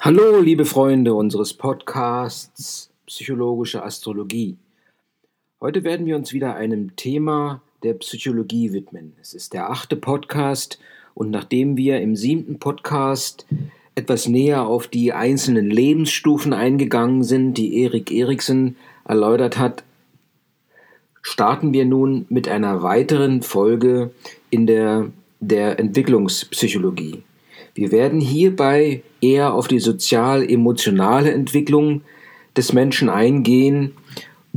Hallo, liebe Freunde unseres Podcasts Psychologische Astrologie. Heute werden wir uns wieder einem Thema der Psychologie widmen. Es ist der achte Podcast und nachdem wir im siebten Podcast etwas näher auf die einzelnen Lebensstufen eingegangen sind, die Erik Eriksen erläutert hat, starten wir nun mit einer weiteren Folge in der, der Entwicklungspsychologie. Wir werden hierbei eher auf die sozial-emotionale Entwicklung des Menschen eingehen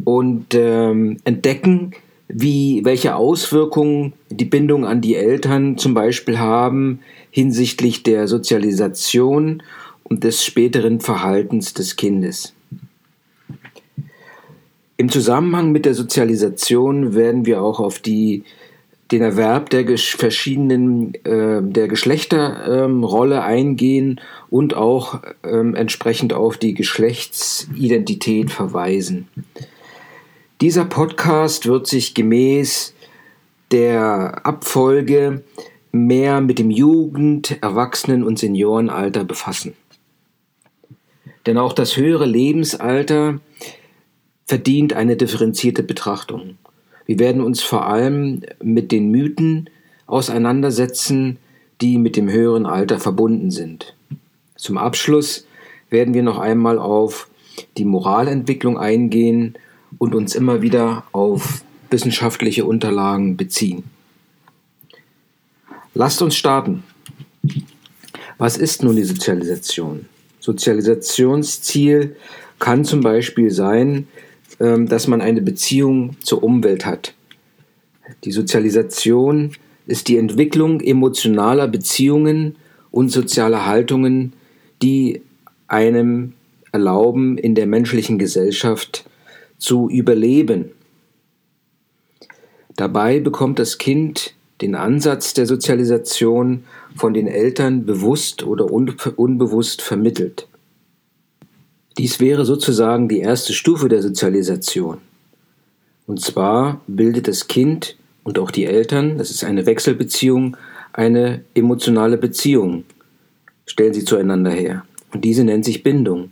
und ähm, entdecken, wie, welche Auswirkungen die Bindung an die Eltern zum Beispiel haben hinsichtlich der Sozialisation und des späteren Verhaltens des Kindes. Im Zusammenhang mit der Sozialisation werden wir auch auf die den Erwerb der verschiedenen äh, der Geschlechterrolle ähm, eingehen und auch ähm, entsprechend auf die Geschlechtsidentität verweisen. Dieser Podcast wird sich gemäß der Abfolge mehr mit dem Jugend-, Erwachsenen- und Seniorenalter befassen. Denn auch das höhere Lebensalter verdient eine differenzierte Betrachtung. Wir werden uns vor allem mit den Mythen auseinandersetzen, die mit dem höheren Alter verbunden sind. Zum Abschluss werden wir noch einmal auf die Moralentwicklung eingehen und uns immer wieder auf wissenschaftliche Unterlagen beziehen. Lasst uns starten. Was ist nun die Sozialisation? Sozialisationsziel kann zum Beispiel sein, dass man eine Beziehung zur Umwelt hat. Die Sozialisation ist die Entwicklung emotionaler Beziehungen und sozialer Haltungen, die einem erlauben, in der menschlichen Gesellschaft zu überleben. Dabei bekommt das Kind den Ansatz der Sozialisation von den Eltern bewusst oder unbewusst vermittelt. Dies wäre sozusagen die erste Stufe der Sozialisation. Und zwar bildet das Kind und auch die Eltern, das ist eine Wechselbeziehung, eine emotionale Beziehung, stellen sie zueinander her. Und diese nennt sich Bindung.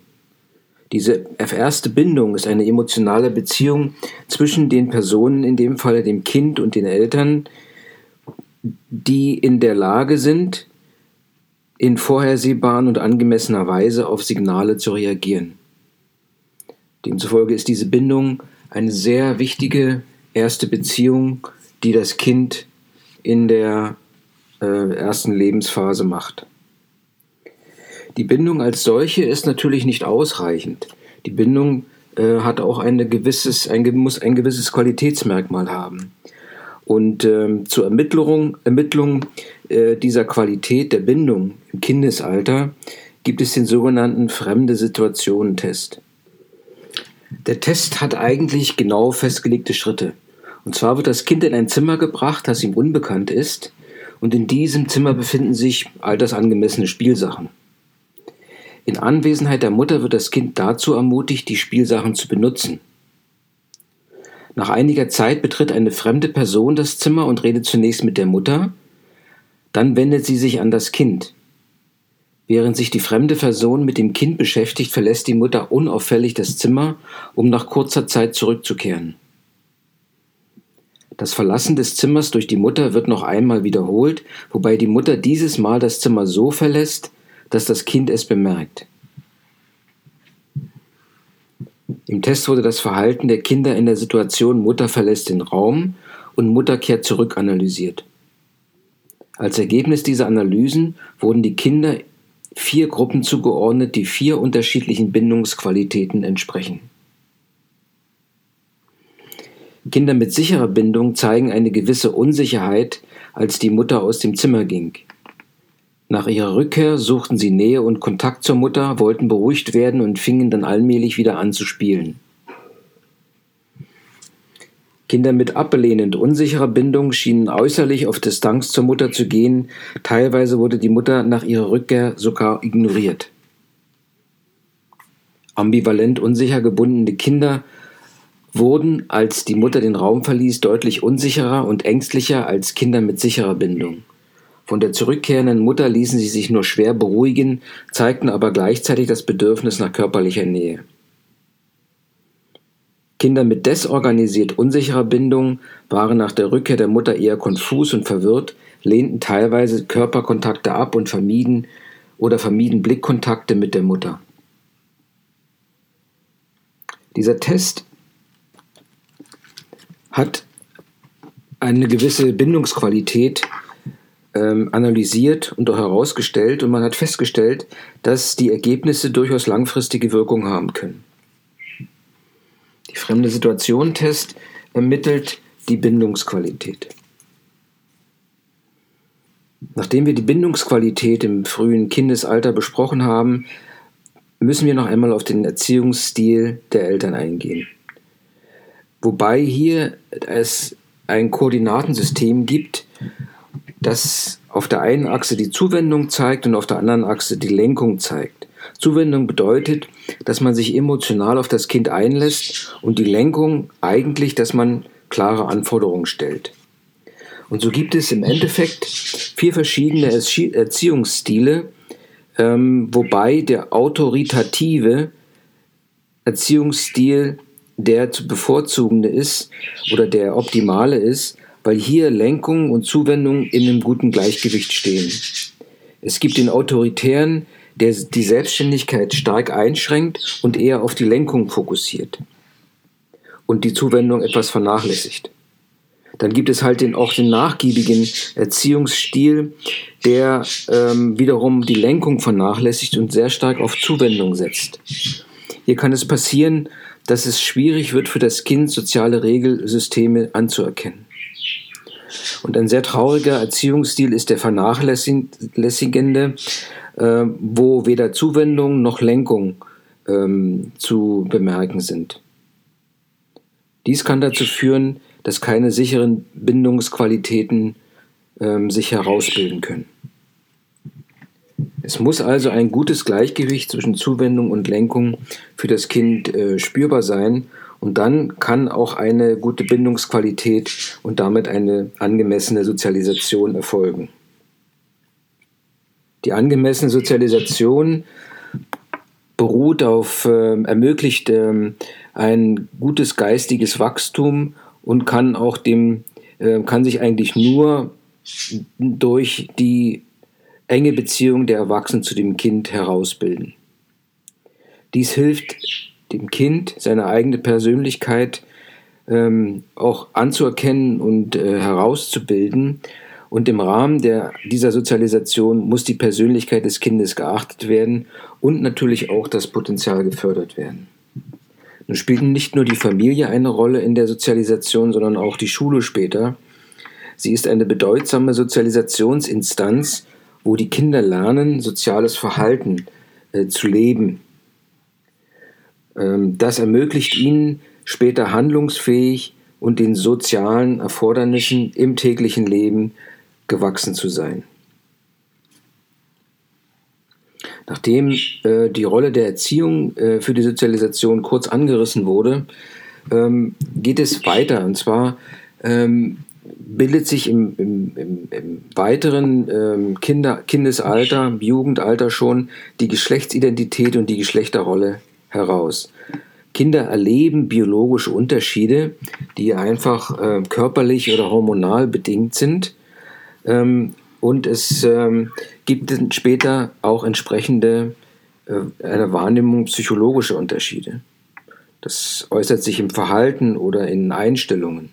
Diese erste Bindung ist eine emotionale Beziehung zwischen den Personen, in dem Falle dem Kind und den Eltern, die in der Lage sind, in vorhersehbaren und angemessener Weise auf Signale zu reagieren. Demzufolge ist diese Bindung eine sehr wichtige erste Beziehung, die das Kind in der äh, ersten Lebensphase macht. Die Bindung als solche ist natürlich nicht ausreichend. Die Bindung äh, hat auch eine gewisses, ein, muss ein gewisses Qualitätsmerkmal haben. Und ähm, zur Ermittlung, Ermittlung äh, dieser Qualität der Bindung im Kindesalter gibt es den sogenannten Fremde Situationen-Test. Der Test hat eigentlich genau festgelegte Schritte. Und zwar wird das Kind in ein Zimmer gebracht, das ihm unbekannt ist, und in diesem Zimmer befinden sich altersangemessene Spielsachen. In Anwesenheit der Mutter wird das Kind dazu ermutigt, die Spielsachen zu benutzen. Nach einiger Zeit betritt eine fremde Person das Zimmer und redet zunächst mit der Mutter, dann wendet sie sich an das Kind. Während sich die fremde Person mit dem Kind beschäftigt, verlässt die Mutter unauffällig das Zimmer, um nach kurzer Zeit zurückzukehren. Das Verlassen des Zimmers durch die Mutter wird noch einmal wiederholt, wobei die Mutter dieses Mal das Zimmer so verlässt, dass das Kind es bemerkt. Im Test wurde das Verhalten der Kinder in der Situation Mutter verlässt den Raum und Mutter kehrt zurück analysiert. Als Ergebnis dieser Analysen wurden die Kinder vier Gruppen zugeordnet, die vier unterschiedlichen Bindungsqualitäten entsprechen. Kinder mit sicherer Bindung zeigen eine gewisse Unsicherheit, als die Mutter aus dem Zimmer ging. Nach ihrer Rückkehr suchten sie Nähe und Kontakt zur Mutter, wollten beruhigt werden und fingen dann allmählich wieder an zu spielen. Kinder mit ablehnend unsicherer Bindung schienen äußerlich auf Distanz zur Mutter zu gehen, teilweise wurde die Mutter nach ihrer Rückkehr sogar ignoriert. Ambivalent unsicher gebundene Kinder wurden, als die Mutter den Raum verließ, deutlich unsicherer und ängstlicher als Kinder mit sicherer Bindung. Von der zurückkehrenden Mutter ließen sie sich nur schwer beruhigen, zeigten aber gleichzeitig das Bedürfnis nach körperlicher Nähe. Kinder mit desorganisiert unsicherer Bindung waren nach der Rückkehr der Mutter eher konfus und verwirrt, lehnten teilweise Körperkontakte ab und vermieden oder vermieden Blickkontakte mit der Mutter. Dieser Test hat eine gewisse Bindungsqualität ähm, analysiert und auch herausgestellt und man hat festgestellt, dass die Ergebnisse durchaus langfristige Wirkung haben können. Die fremde Situation-Test ermittelt die Bindungsqualität. Nachdem wir die Bindungsqualität im frühen Kindesalter besprochen haben, müssen wir noch einmal auf den Erziehungsstil der Eltern eingehen. Wobei hier es ein Koordinatensystem gibt, das auf der einen Achse die Zuwendung zeigt und auf der anderen Achse die Lenkung zeigt. Zuwendung bedeutet, dass man sich emotional auf das Kind einlässt und die Lenkung eigentlich, dass man klare Anforderungen stellt. Und so gibt es im Endeffekt vier verschiedene Erziehungsstile, ähm, wobei der autoritative Erziehungsstil der zu bevorzugende ist oder der optimale ist, weil hier Lenkung und Zuwendung in einem guten Gleichgewicht stehen. Es gibt den autoritären, der die Selbstständigkeit stark einschränkt und eher auf die Lenkung fokussiert und die Zuwendung etwas vernachlässigt. Dann gibt es halt den, auch den nachgiebigen Erziehungsstil, der ähm, wiederum die Lenkung vernachlässigt und sehr stark auf Zuwendung setzt. Hier kann es passieren, dass es schwierig wird für das Kind, soziale Regelsysteme anzuerkennen. Und ein sehr trauriger Erziehungsstil ist der vernachlässigende, äh, wo weder Zuwendung noch Lenkung ähm, zu bemerken sind. Dies kann dazu führen, dass keine sicheren Bindungsqualitäten ähm, sich herausbilden können. Es muss also ein gutes Gleichgewicht zwischen Zuwendung und Lenkung für das Kind äh, spürbar sein und dann kann auch eine gute Bindungsqualität und damit eine angemessene Sozialisation erfolgen. Die angemessene Sozialisation beruht auf, äh, ermöglicht äh, ein gutes geistiges Wachstum und kann auch dem, äh, kann sich eigentlich nur durch die enge Beziehung der Erwachsenen zu dem Kind herausbilden. Dies hilft dem Kind, seine eigene Persönlichkeit ähm, auch anzuerkennen und äh, herauszubilden. Und im Rahmen der, dieser Sozialisation muss die Persönlichkeit des Kindes geachtet werden und natürlich auch das Potenzial gefördert werden. Nun spielt nicht nur die Familie eine Rolle in der Sozialisation, sondern auch die Schule später. Sie ist eine bedeutsame Sozialisationsinstanz, wo die Kinder lernen, soziales Verhalten äh, zu leben. Ähm, das ermöglicht ihnen, später handlungsfähig und den sozialen Erfordernissen im täglichen Leben gewachsen zu sein. Nachdem äh, die Rolle der Erziehung äh, für die Sozialisation kurz angerissen wurde, ähm, geht es weiter. Und zwar ähm, bildet sich im, im, im, im weiteren ähm, Kinder, Kindesalter, Jugendalter schon die Geschlechtsidentität und die Geschlechterrolle heraus. Kinder erleben biologische Unterschiede, die einfach äh, körperlich oder hormonal bedingt sind. Ähm, und es ähm, gibt später auch entsprechende äh, einer Wahrnehmung psychologische Unterschiede. Das äußert sich im Verhalten oder in Einstellungen.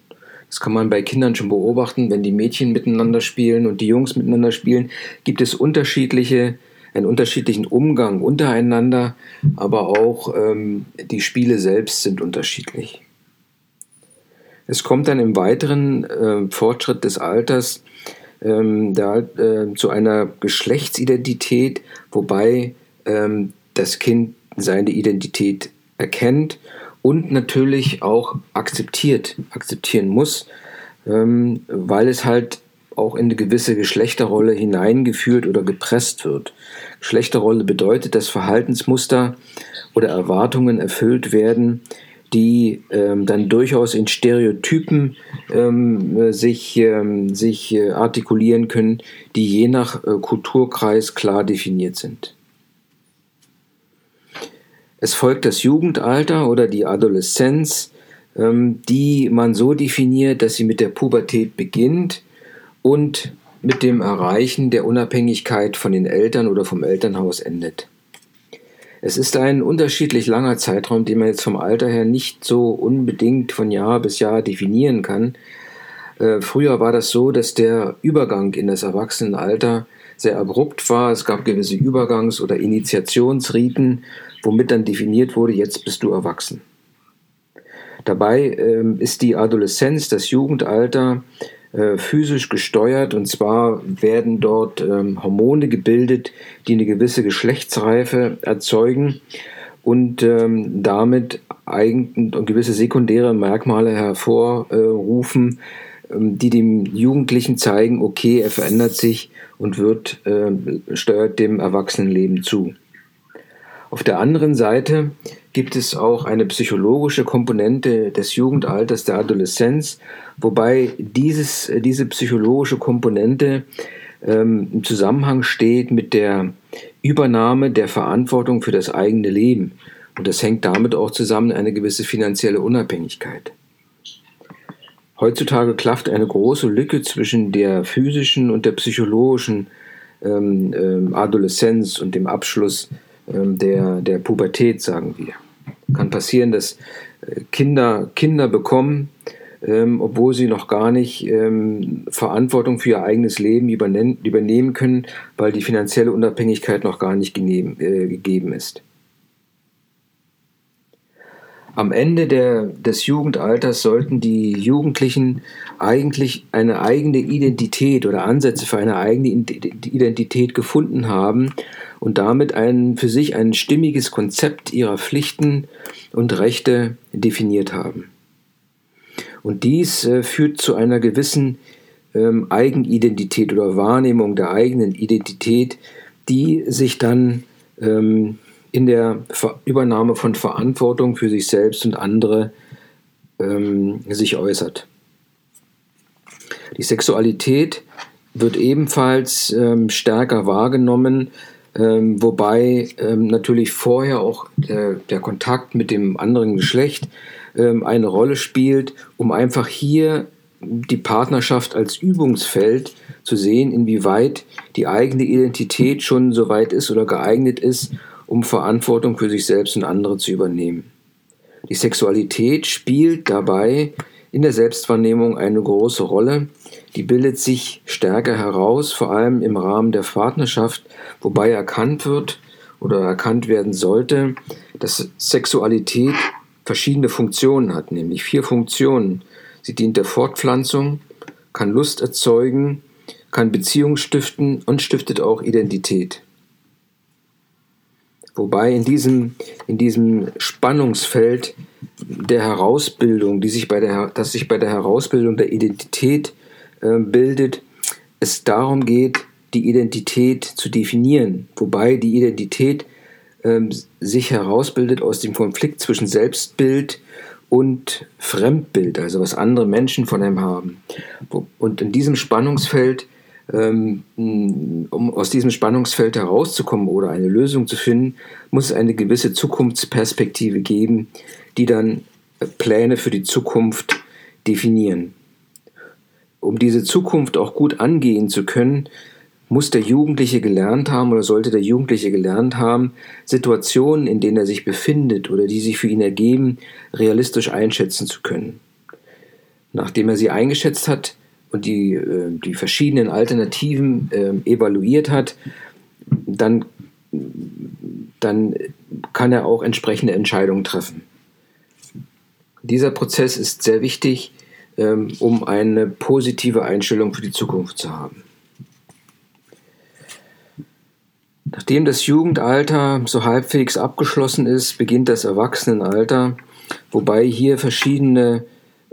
Das kann man bei Kindern schon beobachten, wenn die Mädchen miteinander spielen und die Jungs miteinander spielen, gibt es unterschiedliche, einen unterschiedlichen Umgang untereinander, aber auch ähm, die Spiele selbst sind unterschiedlich. Es kommt dann im weiteren äh, Fortschritt des Alters ähm, da, äh, zu einer Geschlechtsidentität, wobei ähm, das Kind seine Identität erkennt und natürlich auch akzeptiert, akzeptieren muss, ähm, weil es halt auch in eine gewisse Geschlechterrolle hineingeführt oder gepresst wird. Geschlechterrolle bedeutet, dass Verhaltensmuster oder Erwartungen erfüllt werden, die ähm, dann durchaus in Stereotypen ähm, sich, ähm, sich äh, artikulieren können, die je nach äh, Kulturkreis klar definiert sind. Es folgt das Jugendalter oder die Adoleszenz, ähm, die man so definiert, dass sie mit der Pubertät beginnt und mit dem Erreichen der Unabhängigkeit von den Eltern oder vom Elternhaus endet. Es ist ein unterschiedlich langer Zeitraum, den man jetzt vom Alter her nicht so unbedingt von Jahr bis Jahr definieren kann. Äh, früher war das so, dass der Übergang in das Erwachsenenalter sehr abrupt war. Es gab gewisse Übergangs- oder Initiationsriten, womit dann definiert wurde, jetzt bist du erwachsen. Dabei ähm, ist die Adoleszenz, das Jugendalter, äh, physisch gesteuert und zwar werden dort ähm, Hormone gebildet, die eine gewisse Geschlechtsreife erzeugen und ähm, damit eigen, gewisse sekundäre Merkmale hervorrufen, ähm, die dem Jugendlichen zeigen, okay, er verändert sich und wird, äh, steuert dem Erwachsenenleben zu. Auf der anderen Seite gibt es auch eine psychologische Komponente des Jugendalters, der Adoleszenz, wobei dieses, diese psychologische Komponente ähm, im Zusammenhang steht mit der Übernahme der Verantwortung für das eigene Leben. Und das hängt damit auch zusammen eine gewisse finanzielle Unabhängigkeit. Heutzutage klafft eine große Lücke zwischen der physischen und der psychologischen ähm, ähm, Adoleszenz und dem Abschluss ähm, der, der Pubertät, sagen wir. Kann passieren, dass äh, Kinder Kinder bekommen, ähm, obwohl sie noch gar nicht ähm, Verantwortung für ihr eigenes Leben übernehmen können, weil die finanzielle Unabhängigkeit noch gar nicht gegeben, äh, gegeben ist. Am Ende der, des Jugendalters sollten die Jugendlichen eigentlich eine eigene Identität oder Ansätze für eine eigene Identität gefunden haben und damit ein, für sich ein stimmiges Konzept ihrer Pflichten und Rechte definiert haben. Und dies äh, führt zu einer gewissen ähm, Eigenidentität oder Wahrnehmung der eigenen Identität, die sich dann ähm, in der Übernahme von Verantwortung für sich selbst und andere ähm, sich äußert. Die Sexualität wird ebenfalls ähm, stärker wahrgenommen, ähm, wobei ähm, natürlich vorher auch der, der, Kontakt mit dem anderen Geschlecht ähm, eine Rolle spielt, um einfach hier die Partnerschaft als Übungsfeld zu sehen, inwieweit die eigene Identität schon so weit ist oder geeignet ist, um Verantwortung für sich selbst und andere zu übernehmen. Die Sexualität spielt dabei in der Selbstwahrnehmung eine große Rolle. Die bildet sich stärker heraus, vor allem im Rahmen der Partnerschaft, wobei erkannt wird oder erkannt werden sollte, dass Sexualität verschiedene Funktionen hat, nämlich vier Funktionen. Sie dient der Fortpflanzung, kann Lust erzeugen, kann Beziehung stiften und stiftet auch Identität. Wobei in diesem, in diesem Spannungsfeld der Herausbildung, die sich bei der, das sich bei der Herausbildung der Identität äh, bildet, es darum geht, die Identität zu definieren. Wobei die Identität ähm, sich herausbildet aus dem Konflikt zwischen Selbstbild und Fremdbild, also was andere Menschen von einem haben. Und in diesem Spannungsfeld um aus diesem Spannungsfeld herauszukommen oder eine Lösung zu finden, muss es eine gewisse Zukunftsperspektive geben, die dann äh, Pläne für die Zukunft definieren. Um diese Zukunft auch gut angehen zu können, muss der Jugendliche gelernt haben oder sollte der Jugendliche gelernt haben, Situationen, in denen er sich befindet oder die sich für ihn ergeben, realistisch einschätzen zu können. Nachdem er sie eingeschätzt hat, und die, äh, die verschiedenen Alternativen äh, evaluiert hat, dann, dann kann er auch entsprechende Entscheidungen treffen. Dieser Prozess ist sehr wichtig, ähm, um eine positive Einstellung für die Zukunft zu haben. Nachdem das Jugendalter so halbwegs abgeschlossen ist, beginnt das Erwachsenenalter, wobei hier verschiedene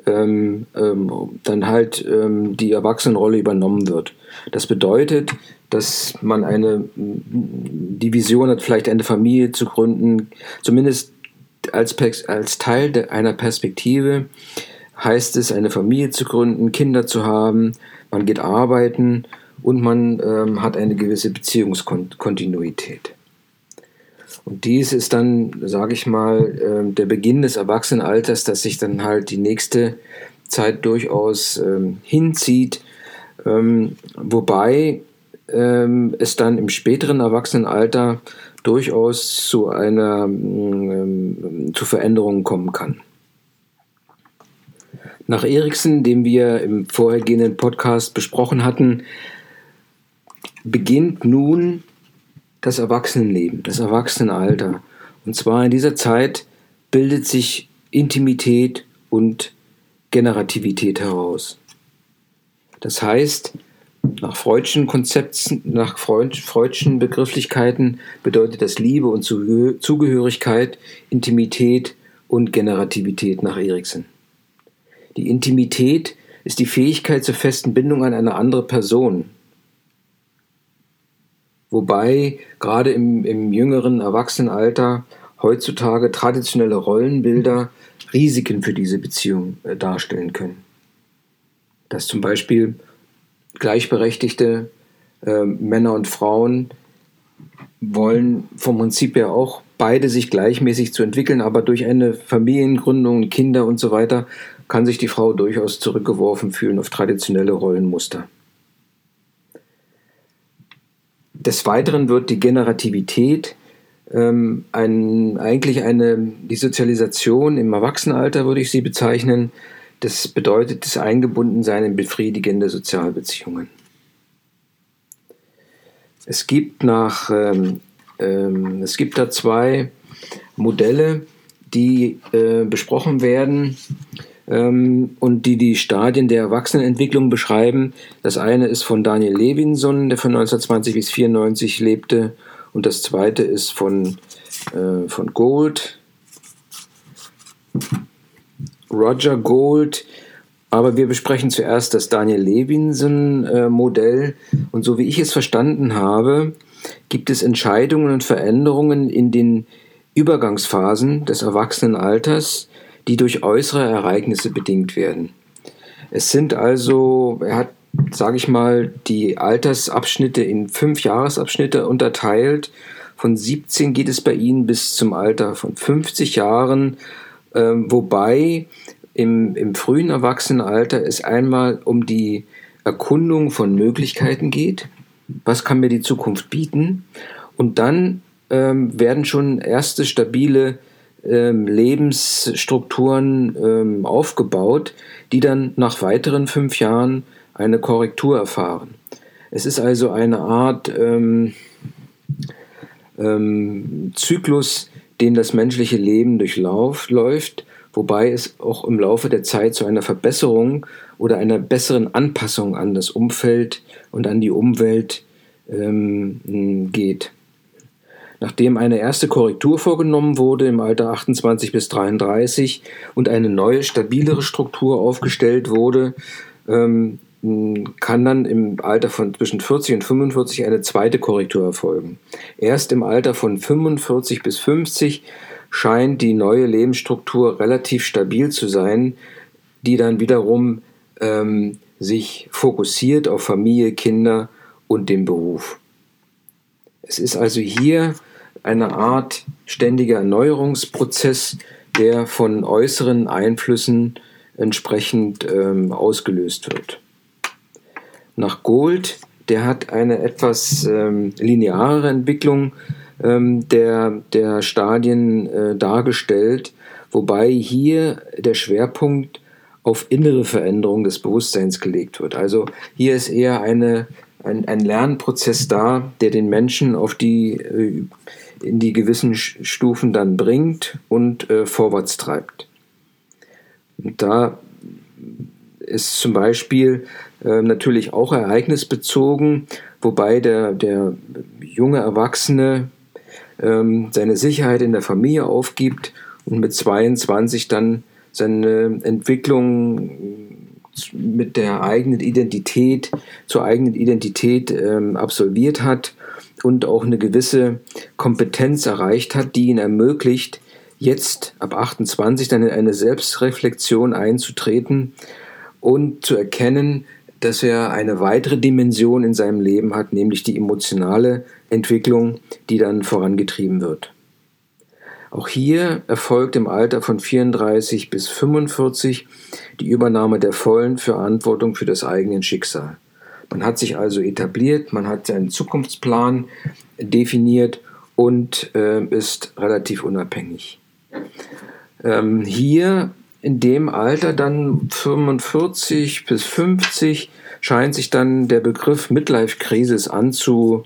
ähm, ähm, dann halt ähm, die Erwachsenenrolle übernommen wird. Das bedeutet, dass man eine die Vision hat, vielleicht eine Familie zu gründen, zumindest als, als Teil de, einer Perspektive heißt es, eine Familie zu gründen, Kinder zu haben, man geht arbeiten und man ähm, hat eine gewisse Beziehungskontinuität. Und dies ist dann, sage ich mal, äh, der Beginn des Erwachsenenalters, das sich dann halt die nächste Zeit durchaus ähm, hinzieht, ähm, wobei ähm, es dann im späteren Erwachsenenalter durchaus zu einer ähm, zu Veränderungen kommen kann. Nach Eriksen, den wir im vorhergehenden Podcast besprochen hatten, beginnt nun das Erwachsenenleben, das Erwachsenenalter. Und zwar in dieser Zeit bildet sich Intimität und Generativität heraus. Das heißt, nach Freudschen Konzepten, nach Freudschen Begrifflichkeiten bedeutet das Liebe und Zugehörigkeit, Intimität und Generativität nach Eriksen. Die Intimität ist die Fähigkeit zur festen Bindung an eine andere Person, Wobei gerade im, im jüngeren Erwachsenenalter heutzutage traditionelle Rollenbilder Risiken für diese Beziehung äh, darstellen können. Dass zum Beispiel gleichberechtigte äh, Männer und Frauen wollen vom Prinzip her auch beide sich gleichmäßig zu entwickeln, aber durch eine Familiengründung, Kinder und so weiter kann sich die Frau durchaus zurückgeworfen fühlen auf traditionelle Rollenmuster. Des Weiteren wird die Generativität ähm, ein, eigentlich eine, die Sozialisation im Erwachsenenalter, würde ich sie bezeichnen. Das bedeutet das Eingebundensein in befriedigende Sozialbeziehungen. Es gibt nach, ähm, ähm, es gibt da zwei Modelle, die äh, besprochen werden ähm, und die die Stadien der Erwachsenenentwicklung beschreiben. Das eine ist von Daniel Levinson, der von 1920 bis 1994 lebte, und das zweite ist von, äh, von Gold, Roger Gold. Aber wir besprechen zuerst das Daniel Levinson-Modell. Äh, und so wie ich es verstanden habe, gibt es Entscheidungen und Veränderungen in den Übergangsphasen des Erwachsenenalters, die durch äußere Ereignisse bedingt werden. Es sind also, er hat, sage ich mal, die Altersabschnitte in fünf Jahresabschnitte unterteilt. Von 17 geht es bei ihnen bis zum Alter von 50 Jahren, äh, wobei im, im frühen Erwachsenenalter es einmal um die Erkundung von Möglichkeiten geht. Was kann mir die Zukunft bieten? Und dann ähm, werden schon erste stabile ähm, Lebensstrukturen ähm, aufgebaut, die dann nach weiteren fünf Jahren eine Korrektur erfahren. Es ist also eine Art ähm, ähm, Zyklus, den das menschliche Leben durchläuft, wobei es auch im Laufe der Zeit zu einer Verbesserung oder einer besseren Anpassung an das Umfeld und an die Umwelt ähm, geht. Nachdem eine erste Korrektur vorgenommen wurde im Alter 28 bis 33 und eine neue, stabilere Struktur aufgestellt wurde, ähm, kann dann im Alter von zwischen 40 und 45 eine zweite Korrektur erfolgen. Erst im Alter von 45 bis 50 scheint die neue Lebensstruktur relativ stabil zu sein, die dann wiederum ähm, sich fokussiert auf Familie, Kinder und den Beruf. Es ist also hier eine Art ständiger Erneuerungsprozess, der von äußeren Einflüssen entsprechend ähm, ausgelöst wird. Nach Gold, der hat eine etwas ähm, lineare Entwicklung ähm, der, der Stadien äh, dargestellt, wobei hier der Schwerpunkt auf innere Veränderung des Bewusstseins gelegt wird. Also hier ist eher eine, ein, ein Lernprozess da, der den Menschen auf die äh, in die gewissen Stufen dann bringt und äh, vorwärts treibt. Und da ist zum Beispiel äh, natürlich auch ereignisbezogen, wobei der, der junge Erwachsene ähm, seine Sicherheit in der Familie aufgibt und mit 22 dann seine Entwicklung mit der eigenen Identität zur eigenen Identität ähm, absolviert hat und auch eine gewisse Kompetenz erreicht hat, die ihn ermöglicht, jetzt ab 28 dann in eine Selbstreflexion einzutreten und zu erkennen, dass er eine weitere Dimension in seinem Leben hat, nämlich die emotionale Entwicklung, die dann vorangetrieben wird. Auch hier erfolgt im Alter von 34 bis 45 die Übernahme der vollen Verantwortung für das eigene Schicksal. Man hat sich also etabliert, man hat seinen Zukunftsplan definiert und äh, ist relativ unabhängig. Ähm, hier in dem Alter dann 45 bis 50 scheint sich dann der Begriff Midlife-Krisis anzu,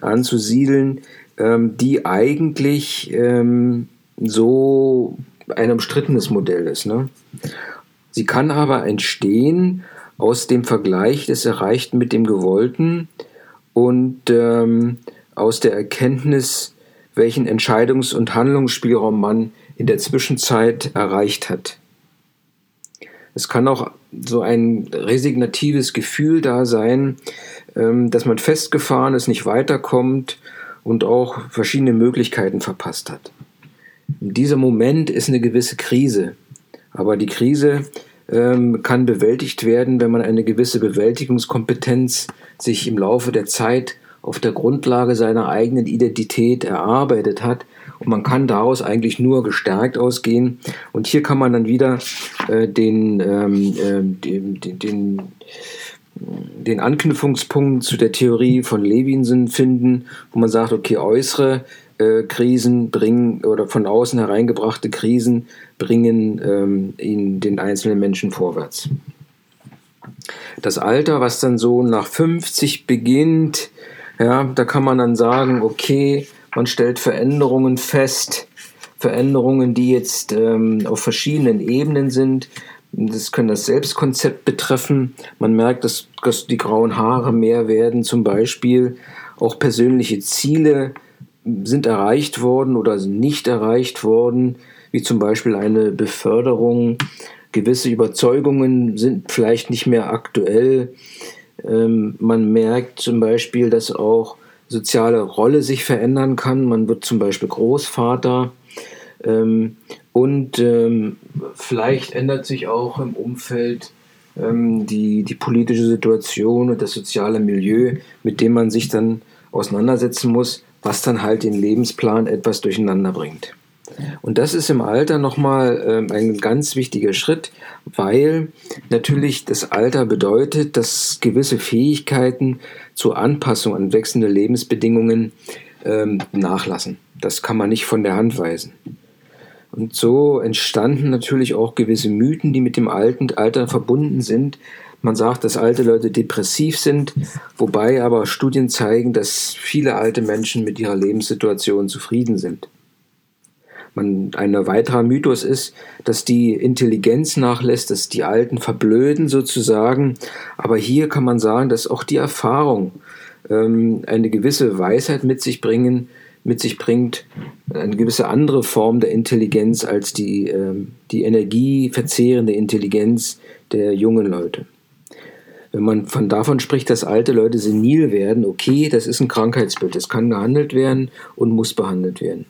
anzusiedeln, ähm, die eigentlich ähm, so ein umstrittenes Modell ist. Ne? Sie kann aber entstehen aus dem Vergleich des Erreichten mit dem Gewollten und ähm, aus der Erkenntnis, welchen Entscheidungs- und Handlungsspielraum man in der Zwischenzeit erreicht hat. Es kann auch so ein resignatives Gefühl da sein, ähm, dass man festgefahren ist, nicht weiterkommt und auch verschiedene Möglichkeiten verpasst hat. Dieser Moment ist eine gewisse Krise, aber die Krise ähm, kann bewältigt werden, wenn man eine gewisse Bewältigungskompetenz sich im Laufe der Zeit auf der Grundlage seiner eigenen Identität erarbeitet hat und man kann daraus eigentlich nur gestärkt ausgehen. Und hier kann man dann wieder äh, den, ähm, äh, den, den, den Anknüpfungspunkt zu der Theorie von Levinson finden, wo man sagt, okay, äußere äh, Krisen bringen oder von außen hereingebrachte Krisen bringen ähm, ihn, den einzelnen Menschen vorwärts. Das Alter, was dann so nach 50 beginnt, ja, da kann man dann sagen, okay, man stellt Veränderungen fest, Veränderungen, die jetzt ähm, auf verschiedenen Ebenen sind. Das kann das Selbstkonzept betreffen. Man merkt, dass, dass die grauen Haare mehr werden, zum Beispiel. Auch persönliche Ziele sind erreicht worden oder nicht erreicht worden, wie zum Beispiel eine Beförderung. Gewisse Überzeugungen sind vielleicht nicht mehr aktuell. Ähm, man merkt zum Beispiel, dass auch soziale Rolle sich verändern kann. Man wird zum Beispiel Großvater ähm, und ähm, vielleicht ändert sich auch im Umfeld ähm, die, die politische Situation und das soziale Milieu, mit dem man sich dann auseinandersetzen muss, was dann halt den Lebensplan etwas durcheinander bringt. Und das ist im Alter nochmal ähm, ein ganz wichtiger Schritt, weil natürlich das Alter bedeutet, dass gewisse Fähigkeiten zur Anpassung an wechselnde Lebensbedingungen ähm, nachlassen. Das kann man nicht von der Hand weisen. Und so entstanden natürlich auch gewisse Mythen, die mit dem Alter verbunden sind. Man sagt, dass alte Leute depressiv sind, wobei aber Studien zeigen, dass viele alte Menschen mit ihrer Lebenssituation zufrieden sind. Man, ein weiterer Mythos ist, dass die Intelligenz nachlässt, dass die Alten verblöden sozusagen. Aber hier kann man sagen, dass auch die Erfahrung ähm, eine gewisse Weisheit mit sich bringen, mit sich bringt, eine gewisse andere Form der Intelligenz als die, ähm, die energieverzehrende Intelligenz der jungen Leute. Wenn man von davon spricht, dass alte Leute senil werden, okay, das ist ein Krankheitsbild, das kann gehandelt werden und muss behandelt werden.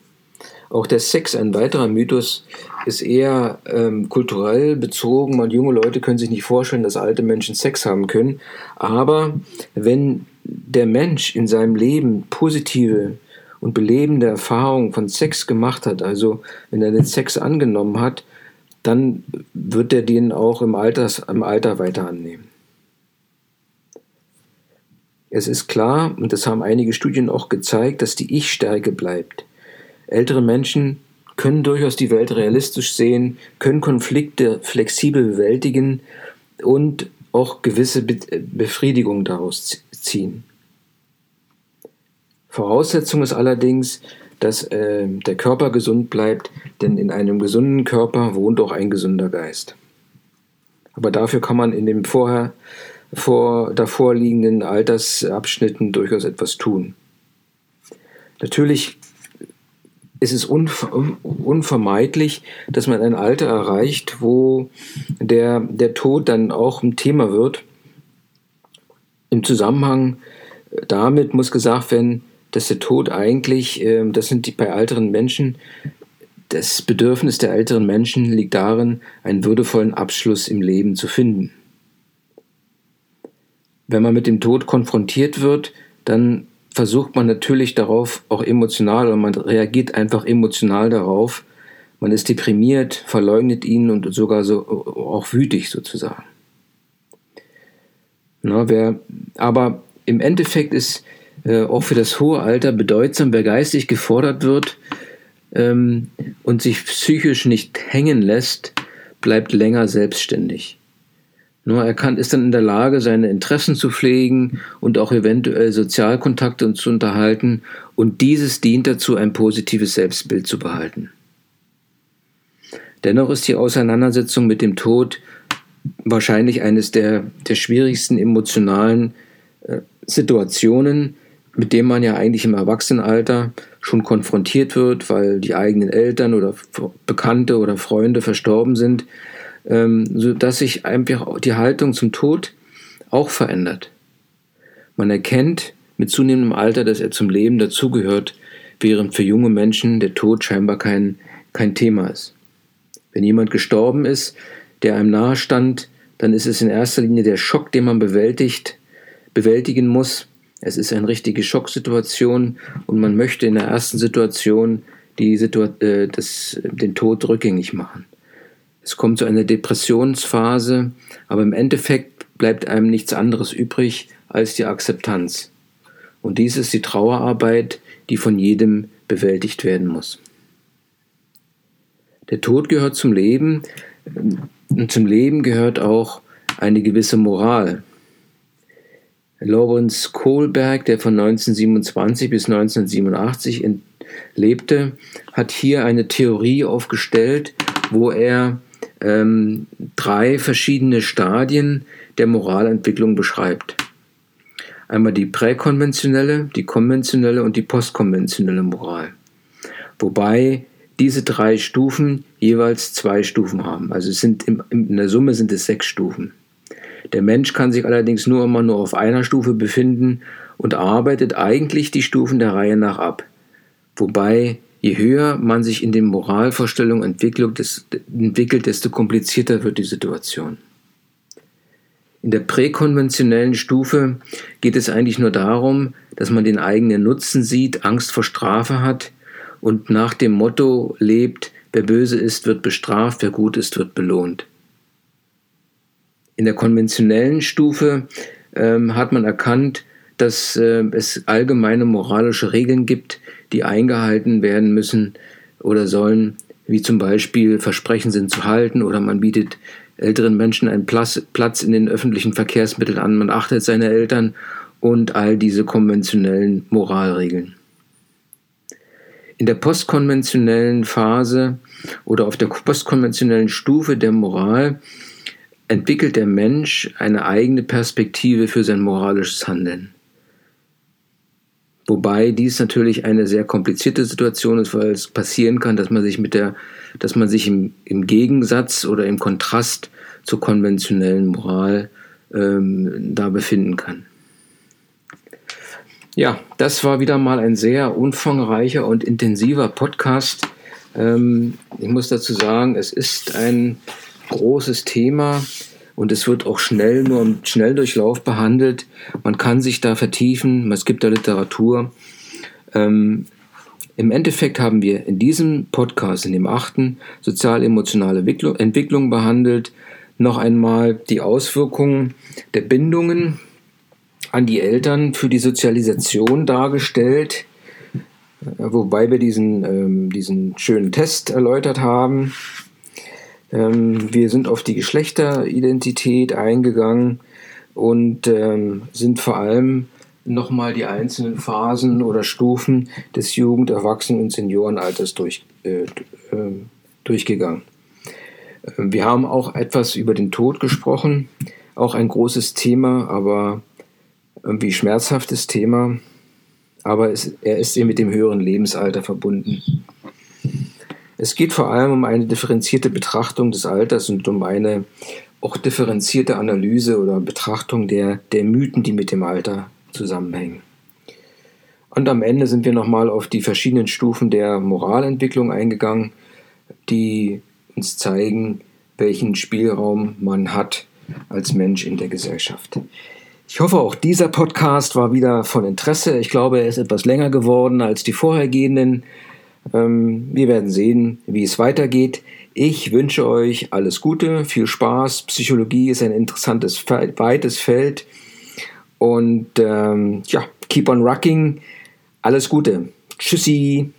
Auch der Sex, ein weiterer Mythos, ist eher ähm, kulturell bezogen. Man, junge Leute können sich nicht vorstellen, dass alte Menschen Sex haben können. Aber wenn der Mensch in seinem Leben positive und belebende Erfahrungen von Sex gemacht hat, also wenn er den Sex angenommen hat, dann wird er den auch im, Alters, im Alter weiter annehmen. Es ist klar, und das haben einige Studien auch gezeigt, dass die Ich-Stärke bleibt. Ältere Menschen können durchaus die Welt realistisch sehen, können Konflikte flexibel bewältigen und auch gewisse Befriedigung daraus ziehen. Voraussetzung ist allerdings, dass äh, der Körper gesund bleibt, denn in einem gesunden Körper wohnt auch ein gesunder Geist. Aber dafür kann man in den vorher vor davor liegenden Altersabschnitten durchaus etwas tun. Natürlich ist es unvermeidlich, dass man ein Alter erreicht, wo der, der Tod dann auch ein Thema wird. Im Zusammenhang damit muss gesagt werden, dass der Tod eigentlich, ähm, das sind die bei älteren Menschen, das Bedürfnis der älteren Menschen liegt darin, einen würdevollen Abschluss im Leben zu finden. Wenn man mit dem Tod konfrontiert wird, dann versucht man natürlich darauf auch emotional oder man reagiert einfach emotional darauf. Man ist deprimiert, verleugnet ihn und sogar so auch wütig sozusagen. Na, wer, aber im Endeffekt ist äh, auch für das hohe Alter bedeutsam, wer geistig gefordert wird ähm, und sich psychisch nicht hängen lässt, bleibt länger selbstständig. Nur er kann, ist dann in der Lage, seine Interessen zu pflegen und auch eventuell Sozialkontakte zu unterhalten und dieses dient dazu, ein positives Selbstbild zu behalten. Dennoch ist die Auseinandersetzung mit dem Tod wahrscheinlich eines der, der schwierigsten emotionalen äh, Situationen, mit dem man ja eigentlich im Erwachsenenalter schon konfrontiert wird, weil die eigenen Eltern oder Bekannte oder Freunde verstorben sind, ähm, sodass sich einfach die Haltung zum Tod auch verändert. Man erkennt mit zunehmendem Alter, dass er zum Leben dazugehört, während für junge Menschen der Tod scheinbar kein, kein Thema ist. Wenn jemand gestorben ist, der einem nahe stand, dann ist es in erster Linie der Schock, den man bewältigt, bewältigen muss. Es ist eine richtige Schocksituation und man möchte in der ersten Situation die Situa äh, das, den Tod rückgängig machen. Es kommt zu einer Depressionsphase, aber im Endeffekt bleibt einem nichts anderes übrig als die Akzeptanz. Und dies ist die Trauerarbeit, die von jedem bewältigt werden muss. Der Tod gehört zum Leben und zum Leben gehört auch eine gewisse Moral. Lawrence Kohlberg, der von 1927 bis 1987 lebte, hat hier eine Theorie aufgestellt, wo er ähm, drei verschiedene Stadien der Moralentwicklung beschreibt. Einmal die präkonventionelle, die konventionelle und die postkonventionelle Moral. Wobei diese drei Stufen jeweils zwei Stufen haben. Also sind im, in der Summe sind es sechs Stufen. Der Mensch kann sich allerdings nur immer nur auf einer Stufe befinden und arbeitet eigentlich die Stufen der Reihe nach ab. Wobei je höher man sich in den Moralvorstellungen entwickelt, desto komplizierter wird die Situation. In der präkonventionellen Stufe geht es eigentlich nur darum, dass man den eigenen Nutzen sieht, Angst vor Strafe hat und nach dem Motto lebt, wer böse ist, wird bestraft, wer gut ist, wird belohnt. In der konventionellen Stufe ähm, hat man erkannt, dass äh, es allgemeine moralische Regeln gibt, die eingehalten werden müssen oder sollen, wie zum Beispiel Versprechen sind zu halten oder man bietet älteren Menschen einen Platz in den öffentlichen Verkehrsmitteln an, man achtet seine Eltern und all diese konventionellen Moralregeln. In der postkonventionellen Phase oder auf der postkonventionellen Stufe der Moral entwickelt der Mensch eine eigene Perspektive für sein moralisches Handeln. Wobei dies natürlich eine sehr komplizierte Situation ist, weil es passieren kann, dass man sich mit der, dass man sich im, im Gegensatz oder im Kontrast zur konventionellen Moral ähm, da befinden kann. Ja, das war wieder mal ein sehr umfangreicher und intensiver Podcast. Ähm, ich muss dazu sagen, es ist ein großes Thema und es wird auch schnell nur im Schnelldurchlauf behandelt. Man kann sich da vertiefen, es gibt da Literatur. Ähm, Im Endeffekt haben wir in diesem Podcast, in dem achten, sozial-emotionale Entwicklung behandelt, noch einmal die Auswirkungen der Bindungen an die Eltern für die Sozialisation dargestellt, wobei wir diesen, ähm, diesen schönen Test erläutert haben. Ähm, wir sind auf die Geschlechteridentität eingegangen und ähm, sind vor allem nochmal die einzelnen Phasen oder Stufen des Jugend-, Erwachsenen- und Seniorenalters durch, äh, äh, durchgegangen. Ähm, wir haben auch etwas über den Tod gesprochen, auch ein großes Thema, aber irgendwie schmerzhaftes Thema, aber es, er ist eben mit dem höheren Lebensalter verbunden. Es geht vor allem um eine differenzierte Betrachtung des Alters und um eine auch differenzierte Analyse oder Betrachtung der, der Mythen, die mit dem Alter zusammenhängen. Und am Ende sind wir nochmal auf die verschiedenen Stufen der Moralentwicklung eingegangen, die uns zeigen, welchen Spielraum man hat als Mensch in der Gesellschaft. Ich hoffe, auch dieser Podcast war wieder von Interesse. Ich glaube, er ist etwas länger geworden als die vorhergehenden. Ähm, wir werden sehen, wie es weitergeht. Ich wünsche euch alles Gute, viel Spaß. Psychologie ist ein interessantes, weites Feld. Und ähm, ja, keep on rocking. Alles Gute. Tschüssi.